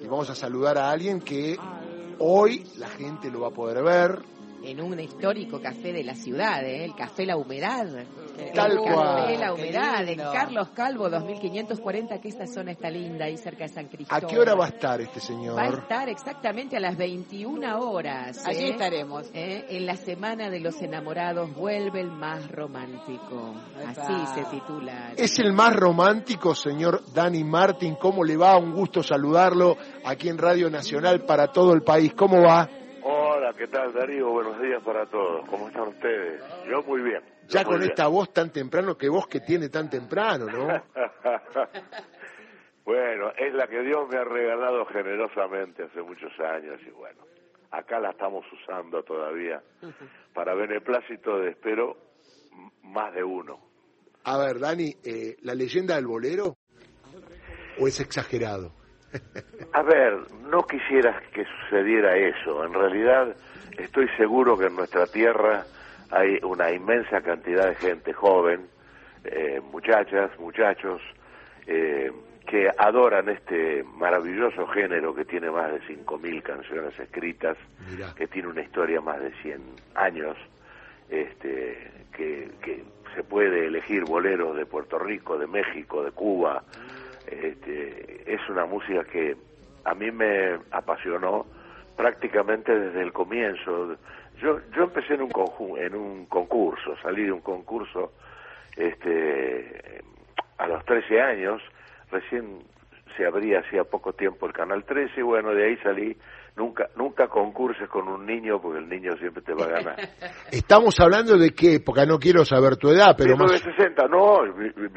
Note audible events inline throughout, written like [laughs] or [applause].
Y vamos a saludar a alguien que hoy la gente lo va a poder ver. En un histórico café de la ciudad, ¿eh? el Café La Humedad. Tal cual. Café La Humedad, en. Carlos Calvo, 2540, que esta zona está linda, ahí cerca de San ¿A Cristóbal. qué hora va a estar este señor? Va a estar exactamente a las 21 horas. Allí ¿eh? estaremos. ¿eh? En la Semana de los Enamorados vuelve el más romántico. Así Epa. se titula. Es el más romántico, señor Dani Martín. ¿Cómo le va? Un gusto saludarlo aquí en Radio Nacional para todo el país. ¿Cómo va? Hola, ¿qué tal Darío? Buenos días para todos. ¿Cómo están ustedes? Yo muy bien. Ya con esta voz tan temprano, que voz que tiene tan temprano, ¿no? [laughs] bueno, es la que Dios me ha regalado generosamente hace muchos años y bueno, acá la estamos usando todavía para beneplácito de, espero, más de uno. A ver, Dani, eh, ¿la leyenda del bolero? ¿O es exagerado? [laughs] A ver, no quisiera que sucediera eso. En realidad, estoy seguro que en nuestra tierra hay una inmensa cantidad de gente joven, eh, muchachas, muchachos, eh, que adoran este maravilloso género que tiene más de 5.000 canciones escritas, Mirá. que tiene una historia más de 100 años, este, que, que se puede elegir boleros de Puerto Rico, de México, de Cuba. Este, es una música que a mí me apasionó prácticamente desde el comienzo. Yo, yo empecé en un, conju- en un concurso, salí de un concurso este, a los 13 años, recién se abría hacía poco tiempo el Canal 13 y bueno, de ahí salí. Nunca, nunca concurses con un niño porque el niño siempre te va a ganar. [laughs] Estamos hablando de qué época, no quiero saber tu edad, pero más... 1960, no, mi, mi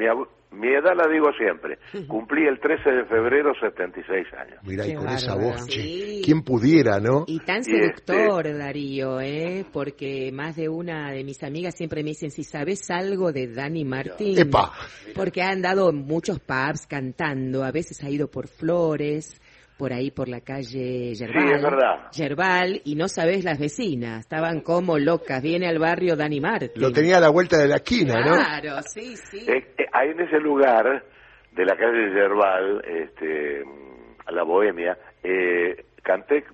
mi edad la digo siempre. Cumplí el 13 de febrero 76 años. Mirá, y con esa voz, Sí. ¿quién pudiera, no? Y tan Y seductor, Darío, ¿eh? Porque más de una de mis amigas siempre me dicen, si sabes algo de Dani Martín. Epa. Porque ha andado en muchos pubs cantando, a veces ha ido por Flores, por ahí por la calle Yerbal. es verdad. Yerbal, y no sabes las vecinas, estaban como locas. Viene al barrio Dani Martín. Lo tenía a la vuelta de la esquina, ¿no? Claro, sí, sí. Eh, eh, ahí en ese lugar de la calle Yerbal, este, a la Bohemia, eh, canté,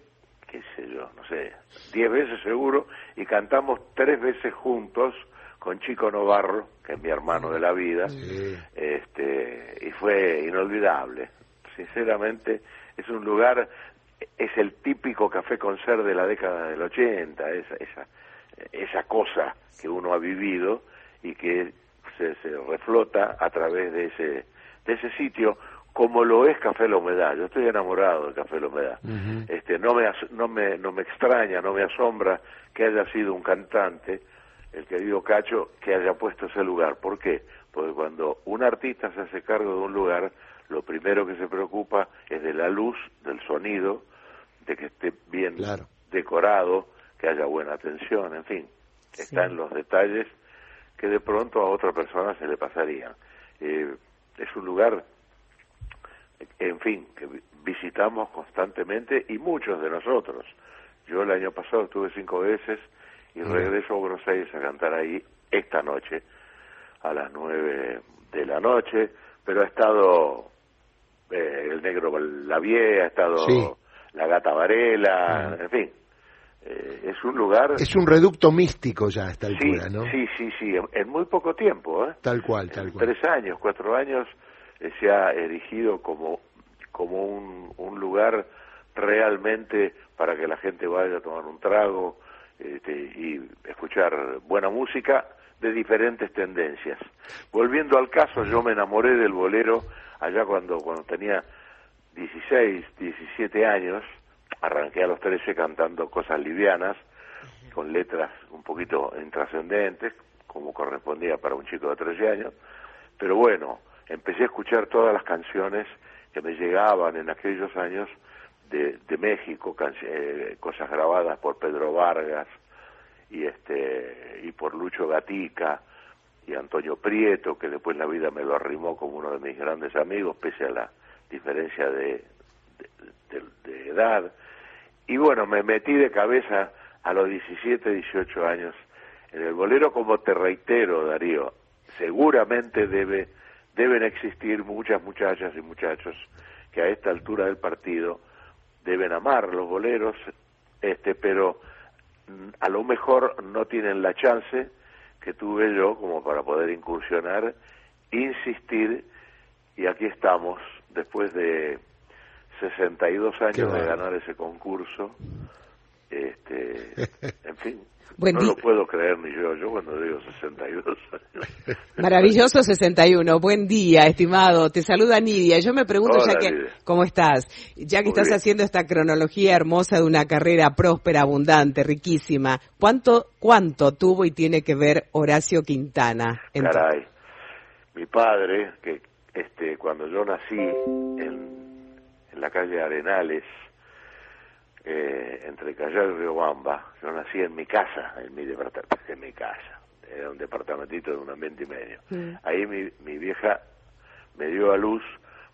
qué sé yo, no sé, diez veces seguro, y cantamos tres veces juntos con Chico Novarro, que es mi hermano de la vida, Sí. este, y fue inolvidable. Sinceramente, es un lugar, es el típico café con ser de la década del 80, esa, esa, esa cosa que uno ha vivido y que se, se reflota a través de ese, de ese sitio, como lo es Café La Humedad. Yo estoy enamorado de Café La Humedad. Este, no, me, no, me, no me extraña, no me asombra que haya sido un cantante, el querido Cacho, que haya puesto ese lugar. ¿Por qué? Porque cuando un artista se hace cargo de un lugar, lo primero que se preocupa es de la luz, del sonido, de que esté bien Claro. decorado, que haya buena atención, en fin, está en los detalles que de pronto a otra persona se le pasarían. Eh, es un lugar, en fin, que vi- visitamos constantemente y muchos de nosotros. Yo el año pasado estuve cinco veces y regreso a Buenos Aires a cantar ahí esta noche a las nueve de la noche, pero ha estado eh, el negro Lavie, ha estado Sí. la gata Varela, en fin, eh, es un lugar... Es un reducto místico ya a esta sí, altura, ¿no? sí, sí, sí, en, en muy poco tiempo, ¿eh? Tal cual, tal En cual. tres años, cuatro años, eh, se ha erigido como, como un, un lugar realmente para que la gente vaya a tomar un trago este, y escuchar buena música de diferentes tendencias. Volviendo al caso, yo me enamoré del bolero allá cuando, cuando tenía 16, 17 años, arranqué a los 13 cantando cosas livianas, con letras un poquito intrascendentes, como correspondía para un chico de 13 años, pero bueno, empecé a escuchar todas las canciones que me llegaban en aquellos años de, México, canci- eh, cosas grabadas por Pedro Vargas y este y por Lucho Gatica y Antonio Prieto, que después la vida me lo arrimó como uno de mis grandes amigos, pese a la diferencia de, de, de- de edad. Y bueno, me metí de cabeza a los 17, 18 años en el bolero, como te reitero, Darío, seguramente debe, deben existir muchas muchachas y muchachos que a esta altura del partido deben amar los boleros, este, pero mm, a lo mejor no tienen la chance que tuve yo como para poder incursionar, insistir, y aquí estamos, después de 62 años de ganar ese concurso, este, [laughs] en fin, no lo puedo creer ni yo, yo cuando digo 62 años. [laughs] Maravilloso 61. Buen día, estimado. Te saluda Nidia. Yo me pregunto ya que cómo estás, ya que estás haciendo esta cronología hermosa de una carrera próspera, abundante, riquísima. ¿Cuánto cuánto tuvo y tiene que ver Horacio Quintana? En Caray. Mi padre, que este cuando yo nací en, en la calle Arenales eh, entre Callao y Riobamba. Yo nací en mi casa, en mi departamento, en mi casa. Era un departamentito de un ambiente y medio. Mm. Ahí mi, mi vieja me dio a luz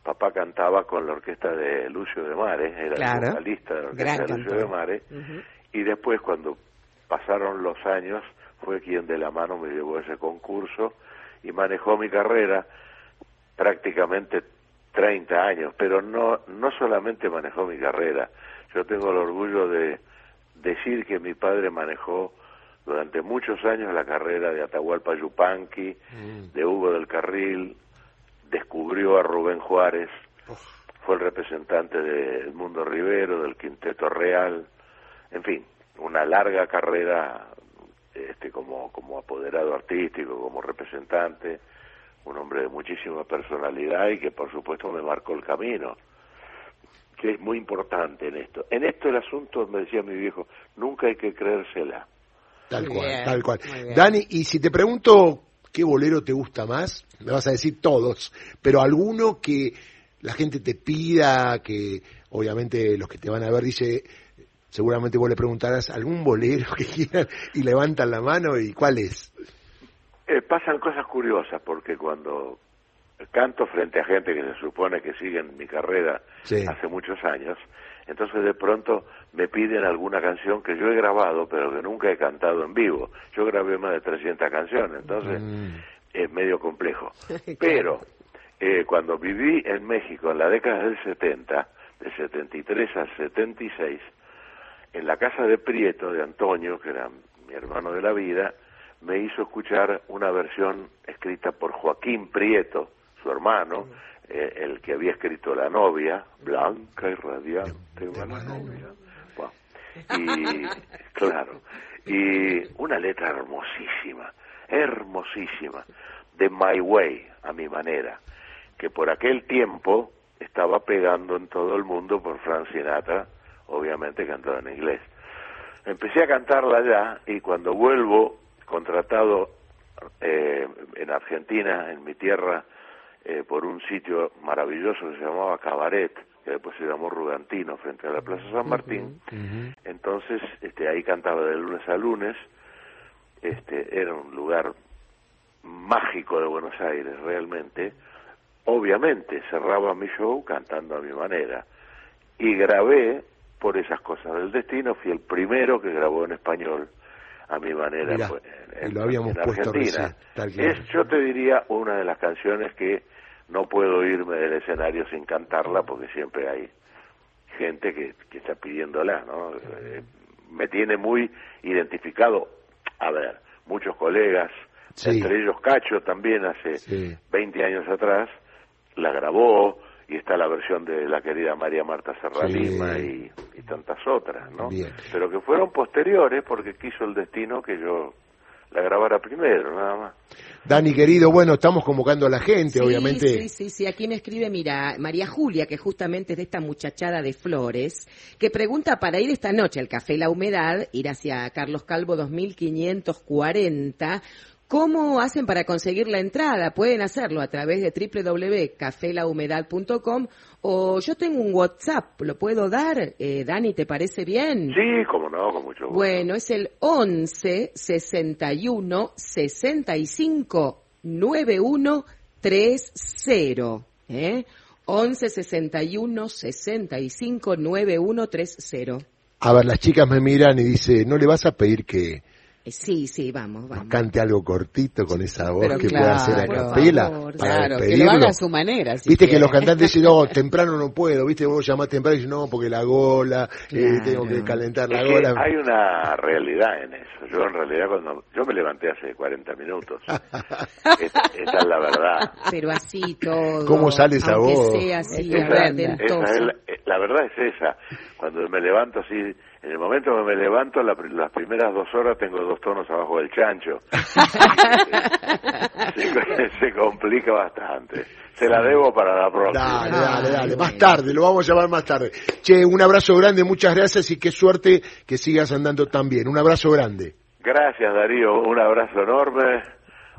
papá cantaba con la orquesta de Lucio de Mares, era el vocalista de la orquesta de Lucio de Mares, y después cuando pasaron los años fue quien de la mano me llevó a ese concurso y manejó mi carrera prácticamente 30 años, pero no, no solamente manejó mi carrera, yo tengo el orgullo de decir que mi padre manejó durante muchos años la carrera de Atahualpa Yupanqui, mm. de Hugo del Carril, descubrió a Rubén Juárez, fue el representante del Mundo Rivero, del Quinteto Real, en fin, una larga carrera este, como, como apoderado artístico, como representante, un hombre de muchísima personalidad y que por supuesto me marcó el camino que es muy importante en esto. En esto el asunto, me decía mi viejo, nunca hay que creérsela. Tal cual, tal cual. Dani, y si te pregunto qué bolero te gusta más, me vas a decir todos, pero alguno que la gente te pida, que obviamente los que te van a ver dice, seguramente vos le preguntarás algún bolero que quieran y levantan la mano y cuál es. Eh, pasan cosas curiosas porque cuando canto frente a gente que se supone que siguen mi carrera hace muchos años, entonces de pronto me piden alguna canción que yo he grabado pero que nunca he cantado en vivo. Yo grabé más de 300 canciones, entonces mm. es medio complejo. [laughs] Pero eh, cuando viví en México en la década del 70, de 73 al 76, en la casa de Prieto, de Antonio, que era mi hermano de la vida, me hizo escuchar una versión escrita por Joaquín Prieto, su hermano, eh, el que había escrito La novia, blanca y radiante, novia. y [laughs] claro, y una letra hermosísima, hermosísima, de My Way, a mi manera, que por aquel tiempo estaba pegando en todo el mundo por Frank Sinatra, obviamente cantado en inglés. Empecé a cantarla ya y cuando vuelvo, contratado eh, en Argentina, en mi tierra, eh, por un sitio maravilloso que se llamaba Cabaret, que después se llamó Rugantino, frente a la Plaza San Martín. Entonces, este, ahí cantaba de lunes a lunes. Este, era un lugar mágico de Buenos Aires, realmente. Obviamente, cerraba mi show cantando a mi manera. Y grabé, por esas cosas del destino, fui el primero que grabó en español a mi manera en, lo habíamos Argentina. es, yo te diría, una de las canciones que no puedo irme del escenario sin cantarla porque siempre hay gente que, que está pidiéndola, ¿no? Eh, me tiene muy identificado, a ver, muchos colegas, entre ellos Cacho también hace 20 años atrás, la grabó y está la versión de la querida María Marta Serralima y, y, tantas otras, ¿no? Pero que fueron posteriores porque quiso el destino que yo la grabara primero, nada más. Dani, querido, bueno, estamos convocando a la gente, obviamente. Sí, sí, sí. Aquí me escribe, mira, María Julia, que justamente es de esta muchachada de Flores, que pregunta para ir esta noche al Café La Humedad, ir hacia Carlos Calvo 2540, ¿Cómo hacen para conseguir la entrada? Pueden hacerlo a través de www.cafelahumedad.com o yo tengo un WhatsApp, ¿lo puedo dar? Eh, Dani, ¿te parece bien? Sí, como no, con mucho gusto. Bueno, es el 11 61 65 91 30. ¿eh? 11 61 65 91 30. A ver, las chicas me miran y dicen, ¿no le vas a pedir que Sí, sí, vamos, vamos. Cante algo cortito con esa voz Pero que claro, pueda hacer a capela favor, para Claro, que lo haga a su manera. si Viste que los cantantes dicen, no, [laughs] temprano no puedo, viste, vos llamás temprano y dices, no, porque la gola, eh, tengo que calentar la Es que gola. hay una realidad en eso. Yo en realidad cuando yo me levanté hace 40 minutos. [laughs] esta, esta es la verdad. Pero así todo. ¿Cómo sale esa voz? sea así, Esa- Esa, ardentosa. esa es la, eh, la verdad es esa. Cuando me levanto así, en el momento que me levanto, la las primeras dos horas tengo dos tonos abajo del chancho. [laughs] se, se complica bastante. Se la debo para la próxima. Dale, dale, dale. Más tarde, lo vamos a llamar más tarde. Che, un abrazo grande, muchas gracias y qué suerte que sigas andando tan bien. Un abrazo grande. Gracias Darío, un abrazo enorme,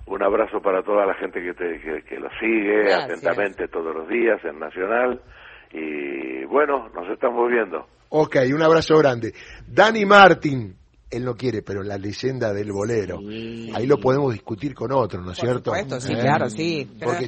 un abrazo para toda la gente que, te, que, que lo sigue Gracias. atentamente todos los días en Nacional y bueno, nos estamos viendo. Ok, un abrazo grande. Dani Martin, él no quiere, pero la leyenda del bolero. Sí. Ahí lo podemos discutir con otros, ¿no es Por cierto? supuesto, sí, ¿Eh? claro, sí. Porque